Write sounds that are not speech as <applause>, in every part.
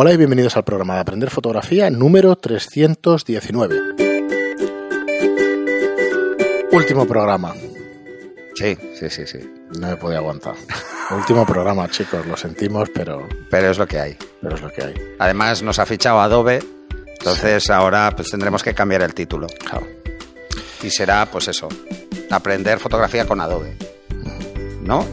Hola y bienvenidos al programa de Aprender Fotografía número 319. Último programa. Sí, sí, sí, sí. No me podía aguantar. Último programa, chicos, lo sentimos, pero, Pero es lo que hay. pero es lo que hay. Además nos ha fichado Adobe, entonces ahora pues tendremos que cambiar el título. Claro. Y será, pues eso, aprender fotografía con Adobe. ¿No?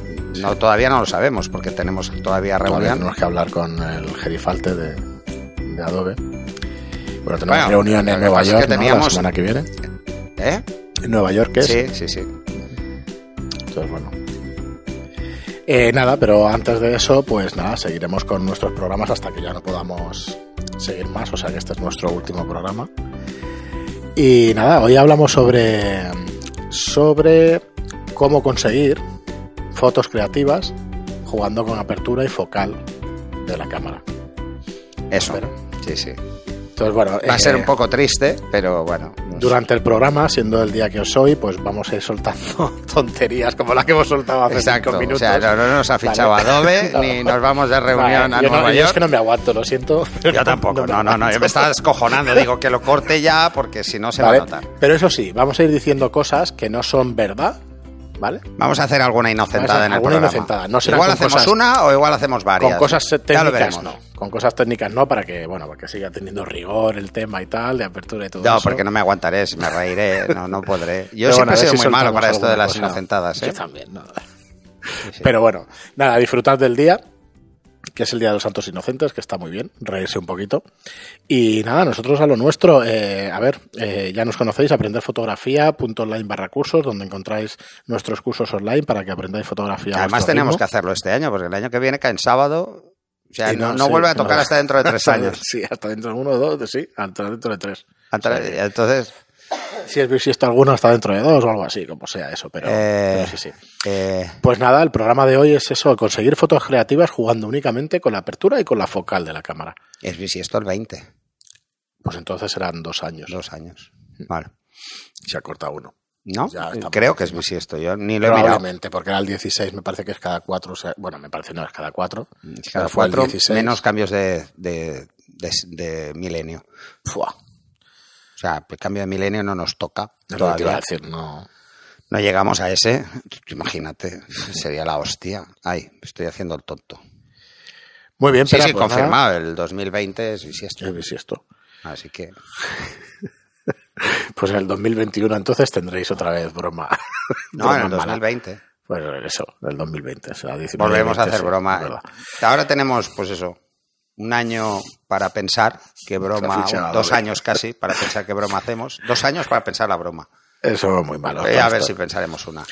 No, todavía no lo sabemos porque tenemos todavía reunión. tenemos que hablar con el gerifalte de, de Adobe. Bueno, tenemos Bueno, reunión en Nueva York que ¿no? la semana que viene. ¿Eh? En Nueva York, ¿qué es? Sí, sí, sí. Entonces, bueno. Eh, nada, pero antes de eso, pues nada, seguiremos con nuestros programas hasta que ya no podamos seguir más. O sea que este es nuestro último programa. Y nada, hoy hablamos sobre, sobre cómo conseguir fotos creativas jugando con apertura y focal de la cámara. Eso. Sí, sí. Entonces, bueno, Va a eh, ser un poco triste, pero bueno. no sé. Durante el programa, siendo el día que os soy, pues vamos a ir soltando <laughs> tonterías como la que hemos soltado hace Exacto. cinco O minutos. sea, no, no nos ha fichado Vale. Adobe, <laughs> No. ni nos vamos de reunión Vale, a yo no- Nueva yo York. Es que no me aguanto, lo siento. <laughs> Yo tampoco, no, no, no, yo me estaba descojonando, digo que lo corte ya porque si no se Vale, va a notar. Pero eso sí, vamos a ir diciendo cosas que no son verdad, ¿vale? Vamos a hacer alguna inocentada en el Alguna programa. inocentada, no será igual hacemos cosas- una o igual hacemos varias. Con cosas Ya lo técnicas veremos. no. Con cosas técnicas no, para que, bueno, para que siga teniendo rigor el tema y tal, de apertura y todo No, eso. porque no me aguantaré, me reiré, no, no podré. <laughs> Yo Pero siempre bueno, he sido si muy malo para esto de las cosa. inocentadas, ¿eh? Yo también, no. Pero bueno, nada, disfrutad del día, que es el Día de los Santos Inocentes, que está muy bien, reírse un poquito. Y nada, nosotros a lo nuestro, eh, a ver, eh, ya nos conocéis, aprenderfotografía.online barra cursos, donde encontráis nuestros cursos online para que aprendáis fotografía. Además tenemos ritmo. que hacerlo este año, porque el año que viene cae en sábado. O sea, Y no, no sí, vuelve a no. tocar hasta dentro de tres <laughs> años. Sí, hasta dentro de uno o dos, sí, hasta dentro de tres. Entonces, Si es bisiesto alguno, hasta dentro de dos o algo así, como sea eso, pero, Eh, pero sí, sí. eh, Pues nada, el programa de hoy es eso, conseguir fotos creativas jugando únicamente con la apertura y con la focal de la cámara. es bisiesto el 20, Pues entonces serán dos años. dos años. Vale. Se ha cortado uno. ¿No? Creo que es bisiesto, yo ni lo he mirado. Probablemente, porque era el 16, me parece que es cada cuatro. o sea, bueno, me parece no es cada cuatro. Es Cada cuatro 16. menos cambios de, de, de- de milenio. Fua, O sea, el cambio de milenio no nos toca todavía. decir, no. No llegamos a ese. Imagínate, sería la hostia. Ay, estoy haciendo el tonto. Muy bien, Sí, pero sí, confirmado. El 2020 es bisiesto. Es bisiesto. Así que <laughs> Pues en el 2021 entonces tendréis otra vez broma. <laughs> No, en el Broma mala. 2020. Pues eso, del 2020. será 19, Volvemos a 20, hacer sí, broma. verdad. Ahora tenemos, pues eso, un año para pensar qué broma, ficha dos años casi para pensar qué broma hacemos. Dos años para pensar la broma. Eso es muy malo. Eh, a ver si pensaremos una.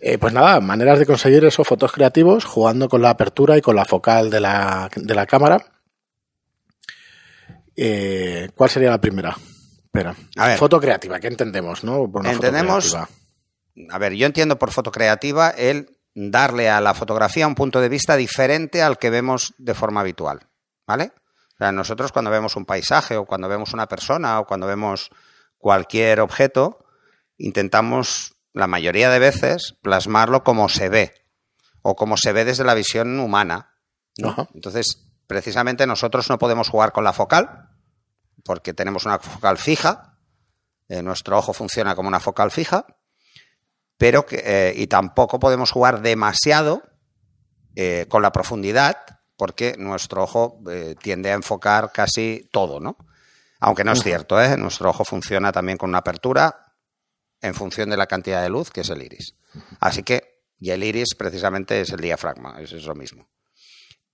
Eh, pues nada, maneras de conseguir esos fotos creativos jugando con la apertura y con la focal de la, de la cámara. Eh, ¿Cuál sería la primera? Espera. A ver. Foto creativa, ¿qué entendemos, no? Por una foto Entendemos-. A ver, yo entiendo por foto creativa el darle a la fotografía un punto de vista diferente al que vemos de forma habitual. ¿Vale? O sea, nosotros cuando vemos un paisaje o cuando vemos una persona o cuando vemos cualquier objeto, intentamos la mayoría de veces plasmarlo como se ve o como se ve desde la visión humana. ¿no? Ajá. Entonces, precisamente nosotros no podemos jugar con la focal porque tenemos una focal fija, eh, nuestro ojo funciona como una focal fija, pero que, eh, y tampoco podemos jugar demasiado eh, con la profundidad porque nuestro ojo eh, tiende a enfocar casi todo, ¿no? Aunque no es cierto, ¿eh? Nuestro ojo funciona también con una apertura en función de la cantidad de luz que es el iris. Así que, y el iris precisamente es el diafragma, es, es lo mismo.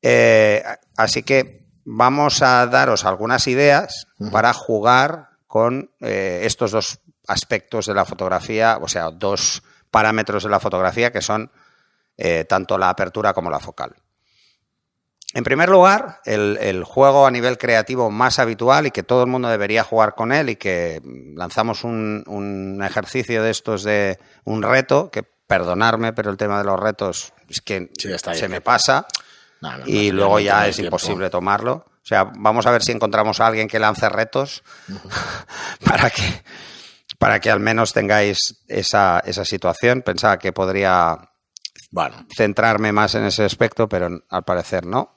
Eh, así que vamos a daros algunas ideas para jugar con eh, estos dos aspectos de la fotografía, o sea, dos parámetros de la fotografía que son eh, tanto la apertura como la focal. En primer lugar, el, el juego a nivel creativo más habitual y que todo el mundo debería jugar con él y que lanzamos un, un ejercicio de estos de un reto, que perdonarme, pero el tema de los retos es que Sí, está ahí, se me pasa No, no, no, y no, luego ya es imposible tomarlo. O sea, vamos a ver si encontramos a alguien que lance retos <laughs> para que para que al menos tengáis esa, esa situación. Pensaba que podría Bueno, centrarme más en ese aspecto, pero al parecer no.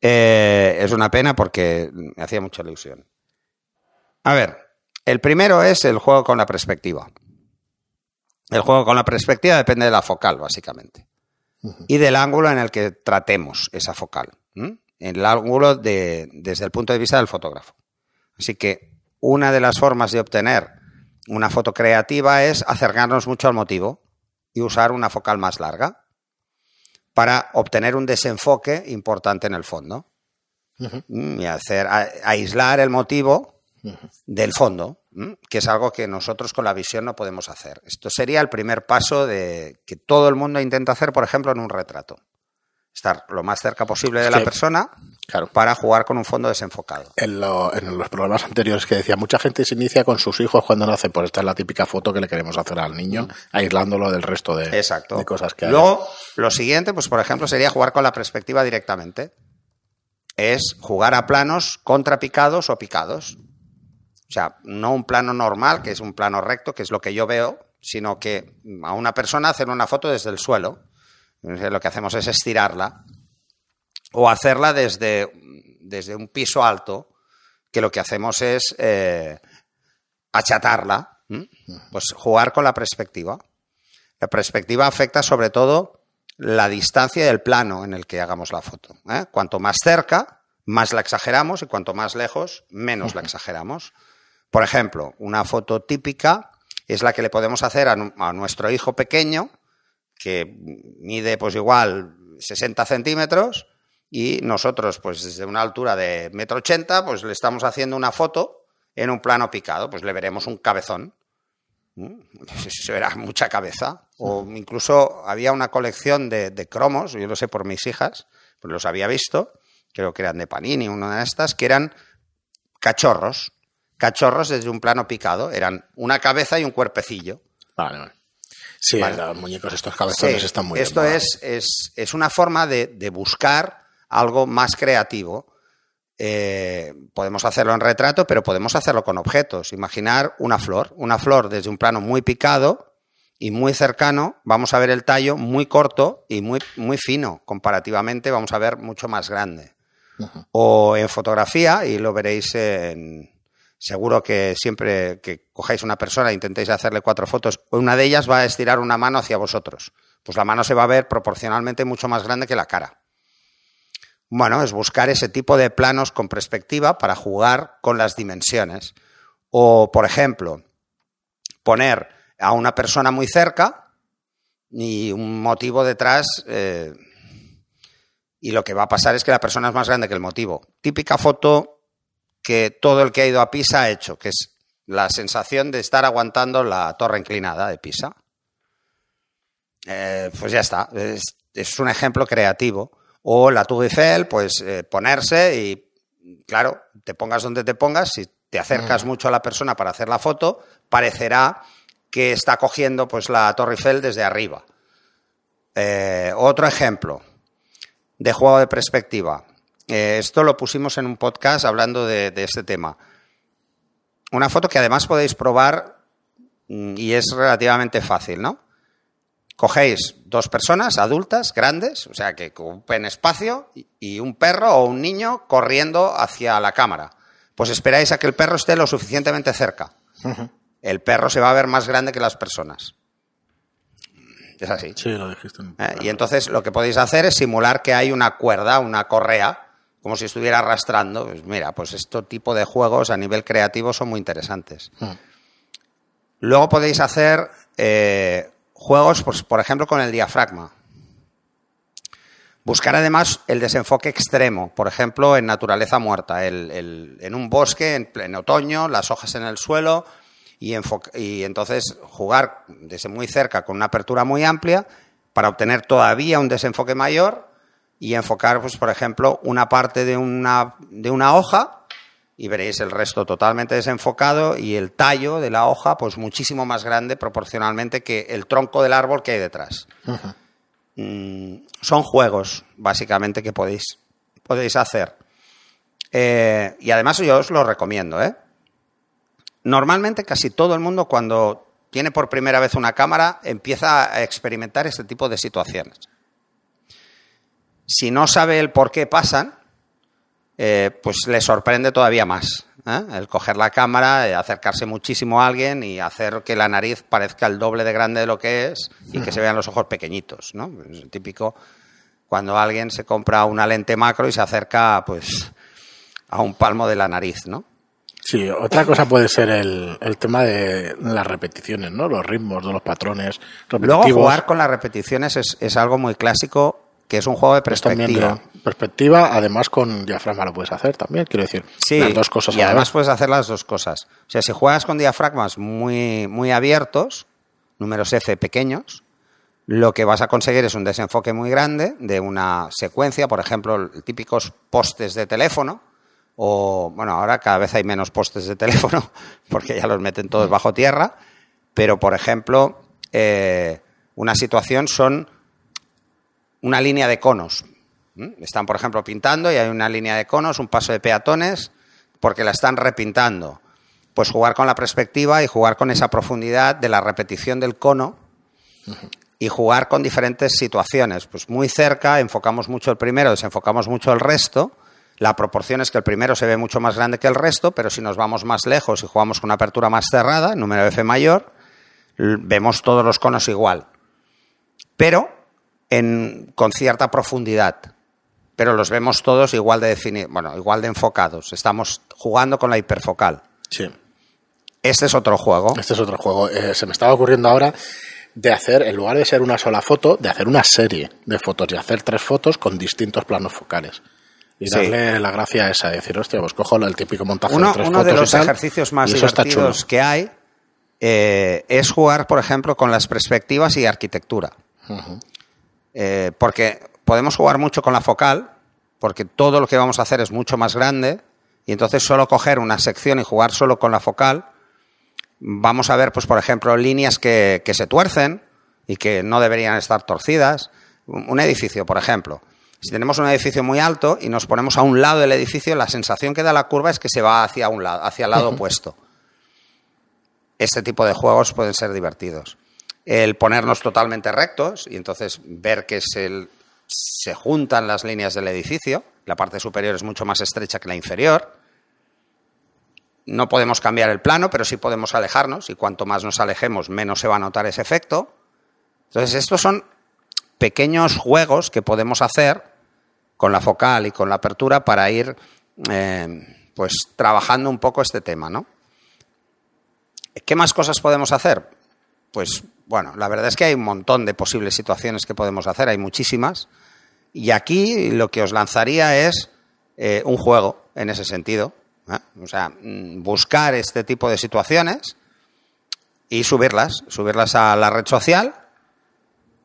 Eh, es una pena porque me hacía mucha ilusión. A ver, el primero es el juego con la perspectiva. El juego con la perspectiva depende de la focal, básicamente. Y del ángulo en el que tratemos esa focal. El ángulo de, desde el punto de vista del fotógrafo. Así que una de las formas de obtener una foto creativa es acercarnos mucho al motivo y usar una focal más larga para obtener un desenfoque importante en el fondo. Y hacer aislar el motivo del fondo, que es algo que nosotros con la visión no podemos hacer. Esto sería el primer paso de que todo el mundo intenta hacer, por ejemplo, en un retrato. Estar lo más cerca posible de la persona para jugar con un fondo desenfocado. En, los programas anteriores que decía, mucha gente se inicia con sus hijos cuando nacen, pues esta es la típica foto que le queremos hacer al niño, mm. aislándolo del resto de, cosas que hay. Luego, lo siguiente, pues por ejemplo, sería jugar con la perspectiva directamente. Es jugar a planos contrapicados o picados. O sea, no un plano normal, que es un plano recto, que es lo que yo veo, sino que a una persona hacer una foto desde el suelo. Lo que hacemos es estirarla o hacerla desde, desde un piso alto, que lo que hacemos es eh, achatarla, pues jugar con la perspectiva. La perspectiva afecta sobre todo la distancia del plano en el que hagamos la foto. ¿eh? Cuanto más cerca, más la exageramos y cuanto más lejos, menos la <laughs> exageramos. Por ejemplo, una foto típica es la que le podemos hacer a, a nuestro hijo pequeño, que mide pues igual 60 centímetros, y nosotros, pues desde una altura de metro ochenta, pues le estamos haciendo una foto en un plano picado, pues le veremos un cabezón. <laughs> Se verá mucha cabeza. O incluso había una colección de, cromos, yo lo sé por mis hijas, pues los había visto, creo que eran de Panini, una de estas, que eran cachorros. Cachorros desde un plano picado. Eran una cabeza y un cuerpecillo. Vale, vale. Sí, los muñecos, estos cabezones están muy Esto es, es, es, una forma de, de buscar algo más creativo. Eh, podemos hacerlo en retrato, pero podemos hacerlo con objetos. Imaginar una flor, una flor desde un plano muy picado y muy cercano, vamos a ver el tallo muy corto y muy, muy fino. Comparativamente vamos a ver mucho más grande. O en fotografía, y lo veréis en, seguro que siempre que cojáis una persona e intentéis hacerle cuatro fotos, una de ellas va a estirar una mano hacia vosotros. Pues la mano se va a ver proporcionalmente mucho más grande que la cara. Bueno, es buscar ese tipo de planos con perspectiva para jugar con las dimensiones. O, por ejemplo, poner a una persona muy cerca y un motivo detrás. Eh, y lo que va a pasar es que la persona es más grande que el motivo. Típica foto que todo el que ha ido a Pisa ha hecho, que es la sensación de estar aguantando la torre inclinada de Pisa. Eh, pues ya está. es un ejemplo creativo o la Tour Eiffel, pues eh, ponerse y, claro, te pongas donde te pongas, si te acercas mucho a la persona para hacer la foto, parecerá que está cogiendo pues la Torre Eiffel desde arriba. Eh, otro ejemplo de juego de perspectiva. Eh, esto lo pusimos en un podcast hablando de, de este tema. Una foto que además podéis probar mm, y es relativamente fácil, ¿no? Cogéis dos personas adultas, grandes, o sea, que ocupen espacio, y un perro o un niño corriendo hacia la cámara. Pues esperáis a que el perro esté lo suficientemente cerca. El perro se va a ver más grande que las personas. Es así. Sí, lo dijiste. ¿Eh? Y entonces lo que podéis hacer es simular que hay una cuerda, una correa, como si estuviera arrastrando. Pues mira, pues este tipo de juegos a nivel creativo son muy interesantes. Luego podéis hacer eh, juegos, pues, por ejemplo, con el diafragma. Buscar además el desenfoque extremo, por ejemplo, en naturaleza muerta, en un bosque, en, otoño, las hojas en el suelo, y, y, entonces jugar desde muy cerca con una apertura muy amplia para obtener todavía un desenfoque mayor y enfocar, pues, por ejemplo, una parte de una, de una hoja y veréis el resto totalmente desenfocado y el tallo de la hoja pues muchísimo más grande proporcionalmente que el tronco del árbol que hay detrás. Mm, son juegos básicamente que podéis, podéis hacer. Eh, y además yo os lo recomiendo. ¿eh? Normalmente casi todo el mundo cuando tiene por primera vez una cámara empieza a experimentar este tipo de situaciones. Si no sabe el por qué pasan, eh, pues le sorprende todavía más. ¿eh? El coger la cámara, eh, acercarse muchísimo a alguien y hacer que la nariz parezca el doble de grande de lo que es y que se vean los ojos pequeñitos, ¿no? Es el típico cuando alguien se compra una lente macro y se acerca, pues, a un palmo de la nariz, ¿no? Sí, otra cosa puede ser el, el tema de las repeticiones, ¿no? Los ritmos de los patrones repetitivos. Luego jugar con las repeticiones es, es algo muy clásico, que es un juego de perspectiva. perspectiva, además con diafragma lo puedes hacer también, quiero decir. Sí, las dos cosas y además puedes hacer las dos cosas. O sea, si juegas con diafragmas muy, muy abiertos, números F pequeños, lo que vas a conseguir es un desenfoque muy grande de una secuencia, por ejemplo, típicos postes de teléfono, o, bueno, ahora cada vez hay menos postes de teléfono, <laughs> porque ya los meten todos bajo tierra, pero, por ejemplo, eh, una situación son una línea de conos. ¿Mm? Están, por ejemplo, pintando y hay una línea de conos, un paso de peatones, porque la están repintando. Pues jugar con la perspectiva y jugar con esa profundidad de la repetición del cono y jugar con diferentes situaciones. Pues muy cerca enfocamos mucho el primero, desenfocamos mucho el resto. La proporción es que el primero se ve mucho más grande que el resto, pero si nos vamos más lejos y jugamos con una apertura más cerrada, número F mayor, vemos todos los conos igual. Pero en- con cierta profundidad. Pero los vemos todos igual de defini- bueno, igual de enfocados. Estamos jugando con la hiperfocal. Sí, Este es otro juego. este es otro juego. Eh, se me estaba ocurriendo ahora de hacer, en lugar de ser una sola foto, de hacer una serie de fotos y hacer tres fotos con distintos planos focales. Y Sí. darle la gracia a esa, de decir, hostia, pues cojo el típico montaje Uno, de tres uno fotos de y los tal, ejercicios más divertidos que hay eh, es jugar, por ejemplo, con las perspectivas y arquitectura. Eh, porque podemos jugar mucho con la focal, porque todo lo que vamos a hacer es mucho más grande, y entonces solo coger una sección y jugar solo con la focal, vamos a ver, pues, por ejemplo, líneas que, que se tuercen y que no deberían estar torcidas. Un un edificio, por ejemplo. Si tenemos un edificio muy alto y nos ponemos a un lado del edificio, la sensación que da la curva es que se va hacia un lado, hacia el lado opuesto. Este tipo de juegos pueden ser divertidos. El ponernos totalmente rectos y entonces ver que se, se juntan las líneas del edificio. La parte superior es mucho más estrecha que la inferior. No podemos cambiar el plano, pero sí podemos alejarnos y cuanto más nos alejemos, menos se va a notar ese efecto. Entonces, estos son pequeños juegos que podemos hacer con la focal y con la apertura para ir eh, pues trabajando un poco este tema, ¿no? ¿Qué más cosas podemos hacer? Pues bueno, la verdad es que hay un montón de posibles situaciones que podemos hacer, hay muchísimas. Y aquí lo que os lanzaría es eh, un juego en ese sentido. ¿eh? O sea, mm, buscar este tipo de situaciones y subirlas, subirlas a la red social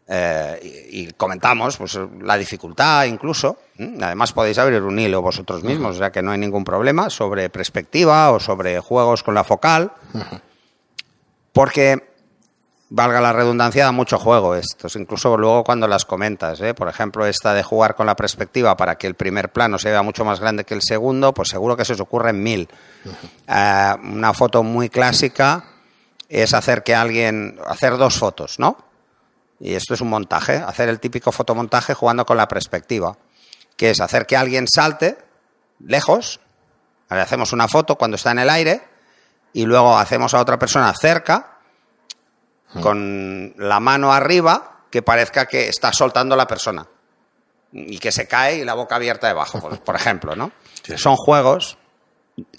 eh, y, y comentamos pues, la dificultad incluso. Además podéis abrir un hilo vosotros mismos, o sea que no hay ningún problema sobre perspectiva o sobre juegos con la focal. Porque, valga la redundancia, da mucho juego estos, incluso luego cuando las comentas. ¿eh? Por ejemplo, esta de jugar con la perspectiva para que el primer plano se vea mucho más grande que el segundo, pues seguro que se os ocurre en mil. Eh, una foto muy clásica es hacer que alguien, hacer dos fotos, ¿no? Y esto es un montaje, hacer el típico fotomontaje jugando con la perspectiva, que es hacer que alguien salte lejos, le hacemos una foto cuando está en el aire y luego hacemos a otra persona cerca con la mano arriba que parezca que está soltando la persona y que se cae y la boca abierta debajo, por, ejemplo, ¿no? <laughs> Sí. Son juegos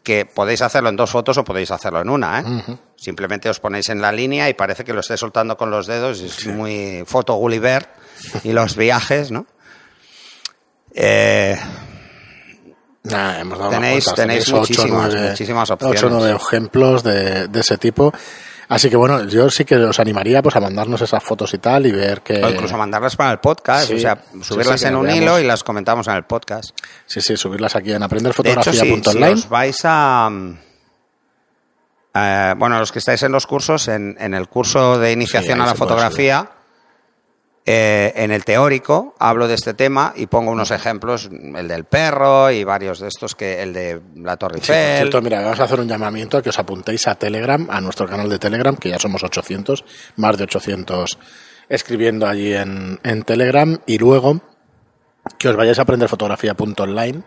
que podéis hacerlo en dos fotos o podéis hacerlo en una, ¿eh? Simplemente os ponéis en la línea y parece que lo estáis soltando con los dedos, es muy foto Gulliver y los viajes, ¿no? Eh, Nah, hemos dado Tenéis- tenéis muchísimas, nueve- muchísimas opciones. Ocho o nueve ejemplos de, de ese tipo. Así que bueno, yo sí que os animaría pues a mandarnos esas fotos y tal y ver que... o incluso mandarlas para el podcast, sí, o sea, subirlas sí, en un veamos. hilo y las comentamos en el podcast. Sí, sí, subirlas aquí en De hecho, si, si aprenderfotografía.online. os vais a... mm, eh, bueno, los que estáis en los cursos, en, en el curso de iniciación a la fotografía, eh, en el teórico hablo de este tema y pongo unos ejemplos, el del perro y varios de estos, que el de la Torre Sí, por Eiffel. cierto, mira, vamos a hacer un llamamiento a que os apuntéis a Telegram, a nuestro canal de Telegram, que ya somos 800, más de 800 escribiendo allí en, en Telegram, y luego que os vayáis a aprender fotografía.online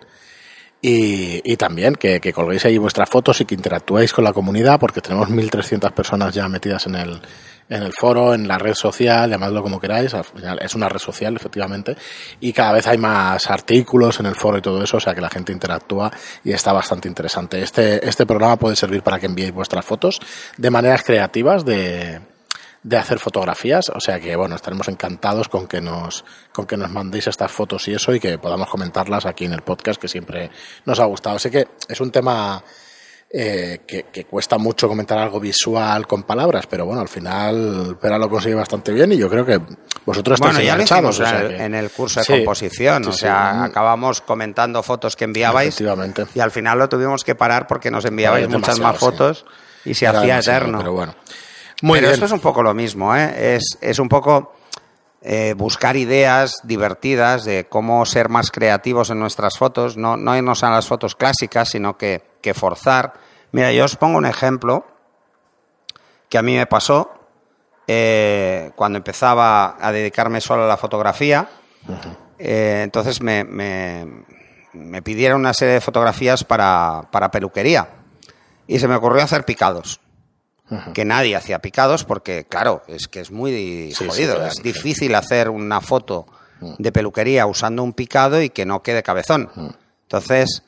Y, y también que, que colguéis ahí vuestras fotos y que interactuéis con la comunidad, porque tenemos 1.300 personas ya metidas en el, en el foro, en la red social, llamadlo como queráis, al final es una red social, efectivamente, y cada vez hay más artículos en el foro y todo eso, o sea que la gente interactúa y está bastante interesante. Este, este programa puede servir para que enviéis vuestras fotos de maneras creativas, de, de hacer fotografías, o sea que bueno, estaremos encantados con que nos con que nos mandéis estas fotos y eso y que podamos comentarlas aquí en el podcast que siempre nos ha gustado. Sé que es un tema eh, que, que, cuesta mucho comentar algo visual con palabras, pero bueno, al final Pera lo consigue bastante bien y yo creo que vosotros estáis bueno, enganchados. O sea en, que... en el curso de Sí, composición, sí, o sí. sea, acabamos comentando fotos que enviabais y al final lo tuvimos que parar porque nos enviabais muchas más fotos y se Era hacía eterno. Pero bueno. Muy Pero bien. esto es un poco lo mismo, ¿eh? es, es un poco eh, buscar ideas divertidas de cómo ser más creativos en nuestras fotos, no, no irnos a las fotos clásicas, sino que, que forzar. Mira, yo os pongo un ejemplo que a mí me pasó eh, cuando empezaba a dedicarme solo a la fotografía. Eh, entonces me, me, me pidieron una serie de fotografías para, para peluquería y se me ocurrió hacer picados que nadie hacía picados porque, claro, es que es muy Sí, jodido. sí, claro, es difícil hacer una foto de peluquería usando un picado y que no quede cabezón. Entonces,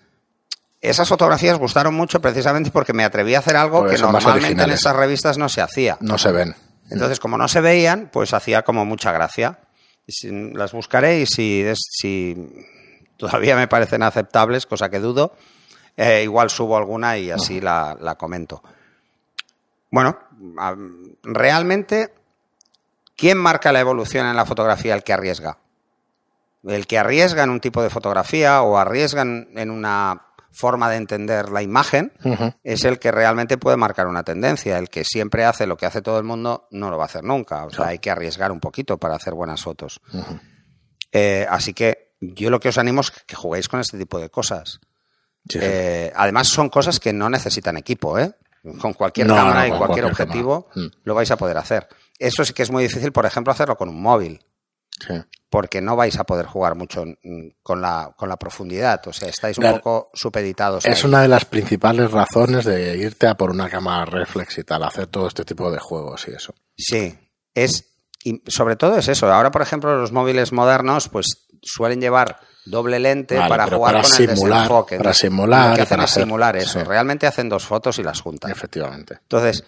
esas fotografías gustaron mucho precisamente porque me atreví a hacer algo Porque que normalmente en esas revistas no se hacía. No se ven. Entonces, como no se veían, pues hacía como mucha gracia. Las buscaré y si, si todavía me parecen aceptables, cosa que dudo, eh, igual subo alguna y así la, la comento. Bueno, a- realmente, ¿quién marca la evolución en la fotografía? El que arriesga. El que arriesga en un tipo de fotografía o arriesga en una forma de entender la imagen es el que realmente puede marcar una tendencia. El que siempre hace lo que hace todo el mundo no lo va a hacer nunca. O sea, hay que arriesgar un poquito para hacer buenas fotos. Eh, así que yo lo que os animo es que juguéis con este tipo de cosas. Sí, sí. Eh, además, son cosas que no necesitan equipo, ¿eh? Con cualquier No, cámara no, y cualquier, cualquier objetivo cámara. Mm. lo vais a poder hacer. Eso sí que es muy difícil, por ejemplo, hacerlo con un móvil, Sí. Porque no vais a poder jugar mucho mm, con la, con la profundidad. O sea, estáis un Claro. poco supeditados. Es ahí. una de las principales razones de irte a por una cámara reflex y tal, hacer todo este tipo de juegos y eso. Sí, es y sobre todo es eso. Ahora, por ejemplo, los móviles modernos, pues suelen llevar doble lente Vale, para jugar para con el desenfoque. para simular Lo que hacen para es hacer- simular eso. sí. Realmente hacen dos fotos y las juntan. Efectivamente. Entonces,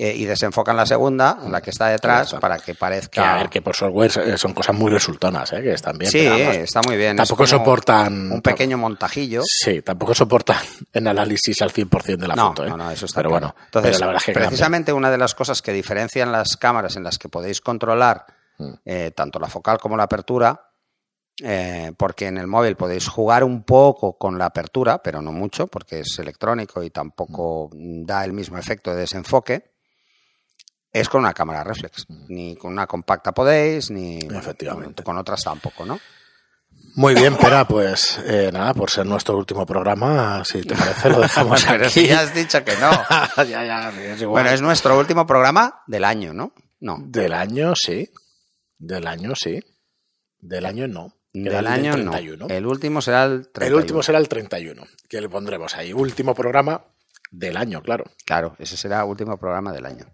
eh, y desenfocan la segunda, la que está detrás, para que Que, parezca. a ver, que por software son cosas muy resultonas, ¿eh? que están bien. sí, está muy bien. Tampoco soportan. Un pequeño montajillo. Sí, tampoco soportan <laughs> en análisis al 100% de la no, foto. ¿eh? no, no, eso está Pero claro. bueno, Entonces, pero la verdad es que cambia. precisamente una de las cosas que diferencian las cámaras en las que podéis controlar Mm. eh, tanto la focal como la apertura, eh, porque en el móvil podéis jugar un poco con la apertura, pero no mucho, porque es electrónico y tampoco Mm. da el mismo efecto de desenfoque, es con una cámara reflex. Ni con una compacta podéis, ni Efectivamente. con otras tampoco, ¿no? Muy bien, Pera, pues eh, nada, por ser nuestro último programa, si te parece, lo dejamos <laughs> Pero aquí. si ya has dicho que no. <laughs> ya, ya, es igual. Bueno, es nuestro último programa del año, ¿no? No. Del año, sí. Del año, sí. Del año, no. Del el año 31. no. El último será el 31. El último será el 31, que le pondremos ahí. Último programa del año, claro. Claro, ese será el último programa del año.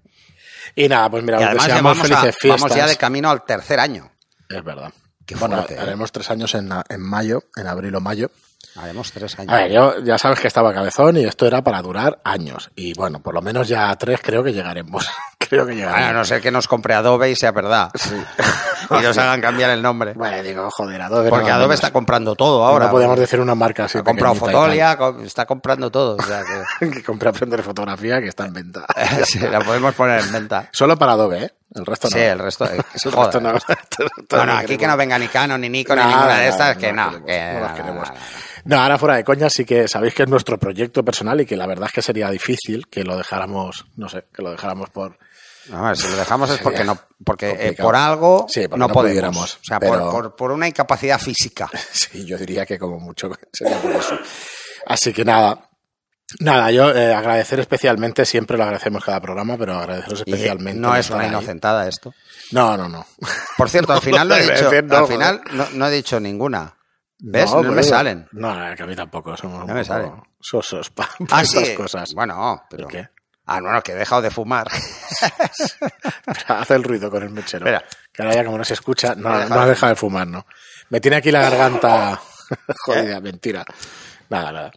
Y nada, pues mira, y además ya vamos, a- vamos ya de camino al tercer año. Es verdad. Qué bueno, fuerte, ¿eh? haremos tres años en, en mayo, en abril o mayo. Haremos tres años. A ver, yo ya sabes que estaba cabezón y esto era para durar años. Y bueno, por lo menos ya a tres creo que llegaremos. <laughs> creo que Bueno, a llegaremos. no ser que nos compre Adobe y sea verdad. y <laughs> nos hagan cambiar el nombre. Bueno, digo, joder, Adobe. Porque no, Adobe no, está comprando todo ahora. No podíamos decir una marca así. Ha comprado. Fotolia, está comprando todo. O sea que <laughs> que compré Aprender Fotografía que está en venta. <laughs> sí, la podemos poner en venta. Solo para Adobe, ¿eh? El resto no. Sí, el resto. eh, <laughs> El resto no. No, no, aquí que no venga ni Canon, ni Nikon, ni ninguna de estas, que no. que no queremos. No, ahora fuera de coña sí que sabéis que es nuestro proyecto personal y que la verdad es que sería difícil que lo dejáramos, no sé, que lo dejáramos por... No, si lo dejamos es <laughs> porque no, porque eh, por algo Sí, porque no, no podemos. o sea, pero- por, por, por una incapacidad física. <laughs> Sí, yo diría que como mucho <laughs> sería por eso. Así que nada, nada, yo eh, agradecer especialmente, siempre lo agradecemos cada programa, pero agradeceros Y especialmente. no es una ahí. inocentada esto. No, no, no. Por cierto, al final no he dicho, al final no, no he dicho ninguna. ¿Ves? No, me salen. No, que a mí tampoco. Somos no me salen. sosos para ah, estas cosas. Bueno, pero... ¿Qué? Ah, no, no, que he dejado de fumar. <laughs> Hace el ruido con el mechero. Espera. Que ahora ya como no se escucha, no, no ha dejado de fumar, ¿no? Me tiene aquí la garganta <laughs> jodida, mentira. Nada, nada.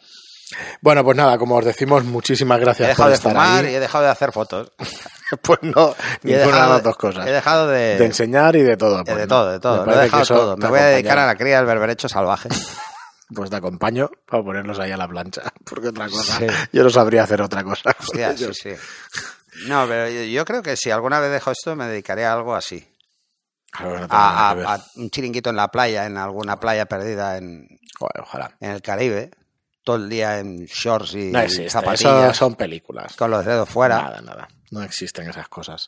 Bueno, pues nada, como os decimos, muchísimas gracias he dejado por de estar fumar ahí. y he dejado de hacer fotos. <laughs> pues no, Y ninguna de las dos cosas. He dejado de... De enseñar y de todo. pues, de todo, de todo. Me he dejado todo. Me voy a dedicar a la cría del berberecho salvaje. Pues te acompaño para ponerlos ahí a la plancha. <laughs> Porque otra cosa, Sí. yo no sabría hacer otra cosa. <laughs> Hostia, sí, sí. <laughs> No, pero yo- yo creo que si alguna vez dejo esto, me dedicaré a algo así. Claro no A, un chiringuito en la playa, en alguna playa perdida en, Joder, ojalá. en el Caribe. Todo el día en shorts y No existe. Eso zapatillas. son películas. Con los dedos fuera. Nada, nada. No existen esas cosas.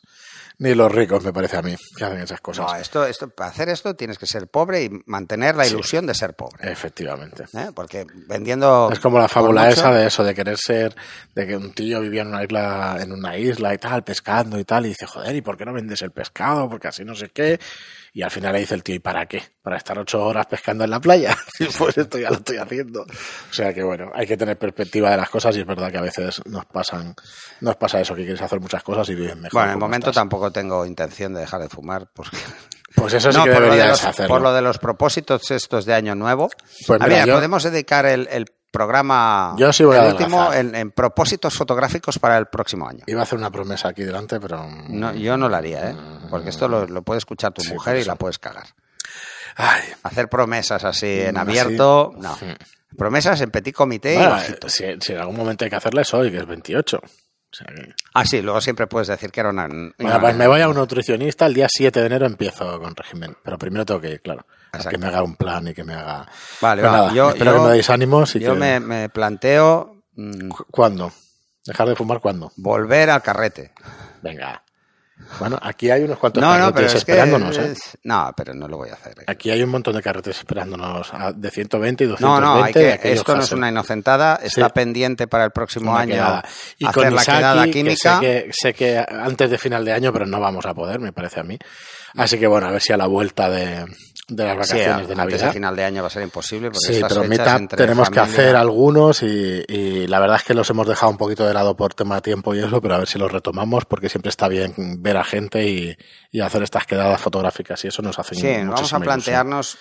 Ni los ricos, me parece a mí, que hacen esas cosas. No, esto, esto, para hacer esto tienes que ser pobre y mantener la Sí. ilusión de ser pobre. Efectivamente. ¿eh? Porque vendiendo. Es como la fábula mucho- esa de eso, de querer ser, de que un tío vivía en una isla, en una isla y tal, pescando y tal, y dice, joder, ¿y por qué no vendes el pescado? Porque así no sé qué. Y al final le dice el tío, ¿y para qué? ¿Para estar ocho horas pescando en la playa? <laughs> Pues esto ya lo estoy haciendo. O sea que bueno, hay que tener perspectiva de las cosas y es verdad que a veces nos pasan, nos pasa eso, que quieres hacer muchas cosas y vives mejor. Bueno, en el momento estás. tampoco tengo intención de dejar de fumar. Porque... <laughs> Pues eso sí No, que lo de deberías los, hacerlo. por lo de los propósitos estos de Año Nuevo. Pues mira, yo- podemos dedicar el, el programa. Yo sí voy a el último en, en propósitos fotográficos para el próximo año. Iba a hacer una promesa aquí delante, pero... No, yo no la haría, ¿eh? Porque esto lo, lo puede escuchar tu Sí, mujer y la puedes cagar. Ay, Hacer promesas así en Así. abierto, no. Promesas en petit comité y bueno, bajito. si, si en algún momento hay que hacerle es hoy, que es 28. O sea que- Ah, sí, luego siempre puedes decir que era una. Bueno, pues me voy a un nutricionista, el día 7 de enero empiezo con régimen, pero primero tengo que ir, claro, Exacto. que me haga un plan y que me haga... Vale, nada, yo- espero yo- que me deis ánimos y Yo que... me, me planteo mm, ¿Cu- ¿Cuándo? ¿Dejar de fumar cuándo? volver al carrete. Venga. Bueno, aquí hay unos cuantos No, no, pero carretes es que. esperándonos, ¿eh? No, pero no lo voy a hacer. ¿eh? Aquí hay un montón de carretes esperándonos de 120 y No, 220 no, hay de que, aquellos esto no es una inocentada, está Sí. pendiente para el próximo Una año quedada. Y hacer con la Isaki, quedada que química. sé que, sé que antes de final de año, pero no vamos a poder, me parece a mí. Así que bueno, a ver si a la vuelta de, de las Sí, vacaciones de antes de Navidad. final de año va a ser imposible. Porque Sí, pero entre tenemos que familia- hacer algunos y, y la verdad es que los hemos dejado un poquito de lado por tema tiempo y eso, pero a ver si los retomamos porque siempre está bien ver a gente y, y hacer estas quedadas fotográficas y eso nos hace Sí, vamos a plantearnos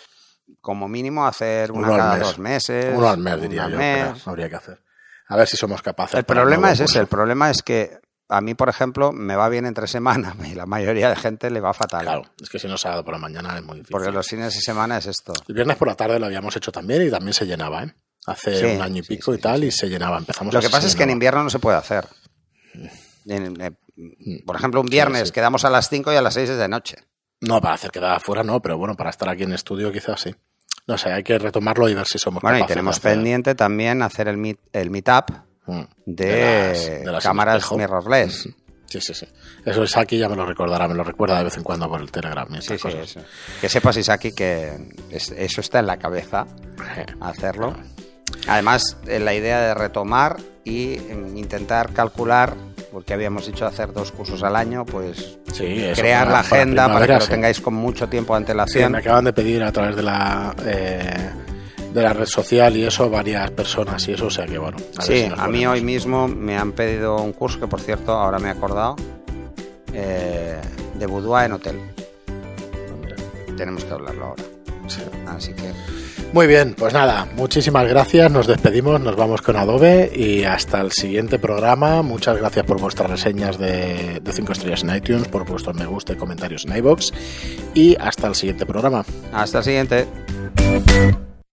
como mínimo hacer una Uno cada mes. dos meses. ilusión. Uno al mes, diría yo, mes. habría que hacer. A ver si somos capaces. El problema es ese, el problema es que a mí, por ejemplo, me va bien entre semana <laughs> y la mayoría de gente le va fatal. Claro, es que si no sábado por la mañana es muy difícil. Porque los fines de semana es esto. El viernes por la tarde lo habíamos hecho también y también se llenaba, ¿eh? Hace Sí, un año y pico sí, y tal y se llenaba. Empezamos Lo que pasa es que en invierno no se puede hacer. En- eh, por ejemplo, un viernes quedamos a las 5 y a las 6 es de noche. No, para hacer quedada afuera no, pero bueno, para estar aquí en estudio quizás sí. No sé, hay que retomarlo y ver si somos Bueno, y capaces de tenemos hacer- pendiente también hacer el, meet, el meetup Mm. de, las- de las sin cámaras mirrorless. Sí, sí, sí. Eso es aquí ya me lo recordará, me lo recuerda de vez en cuando por el Telegram y Sí, sí, cosas. eso. Que sepas, Isaki, que es- eso está en la cabeza, Eh, hacerlo. Además, eh, la idea de retomar y mm, intentar calcular, porque habíamos dicho hacer dos cursos al año, pues Sí, eso crear para- la agenda para, que lo sí. tengáis con mucho tiempo de Sí, antelación. me acaban de pedir a través de la eh, de la red social y eso varias personas y eso, o sea que bueno. a Sí, si a mí hoy mismo me han pedido un curso que, por cierto, ahora me he acordado, eh, de boudoir en hotel. Tenemos que hablarlo ahora. sí. Así que Muy bien, pues nada, muchísimas gracias, nos despedimos, nos vamos con Adobe y hasta el siguiente programa. Muchas gracias por vuestras reseñas de 5 estrellas en iTunes, por vuestros me gusta y comentarios en iBox y hasta el siguiente programa. hasta el siguiente.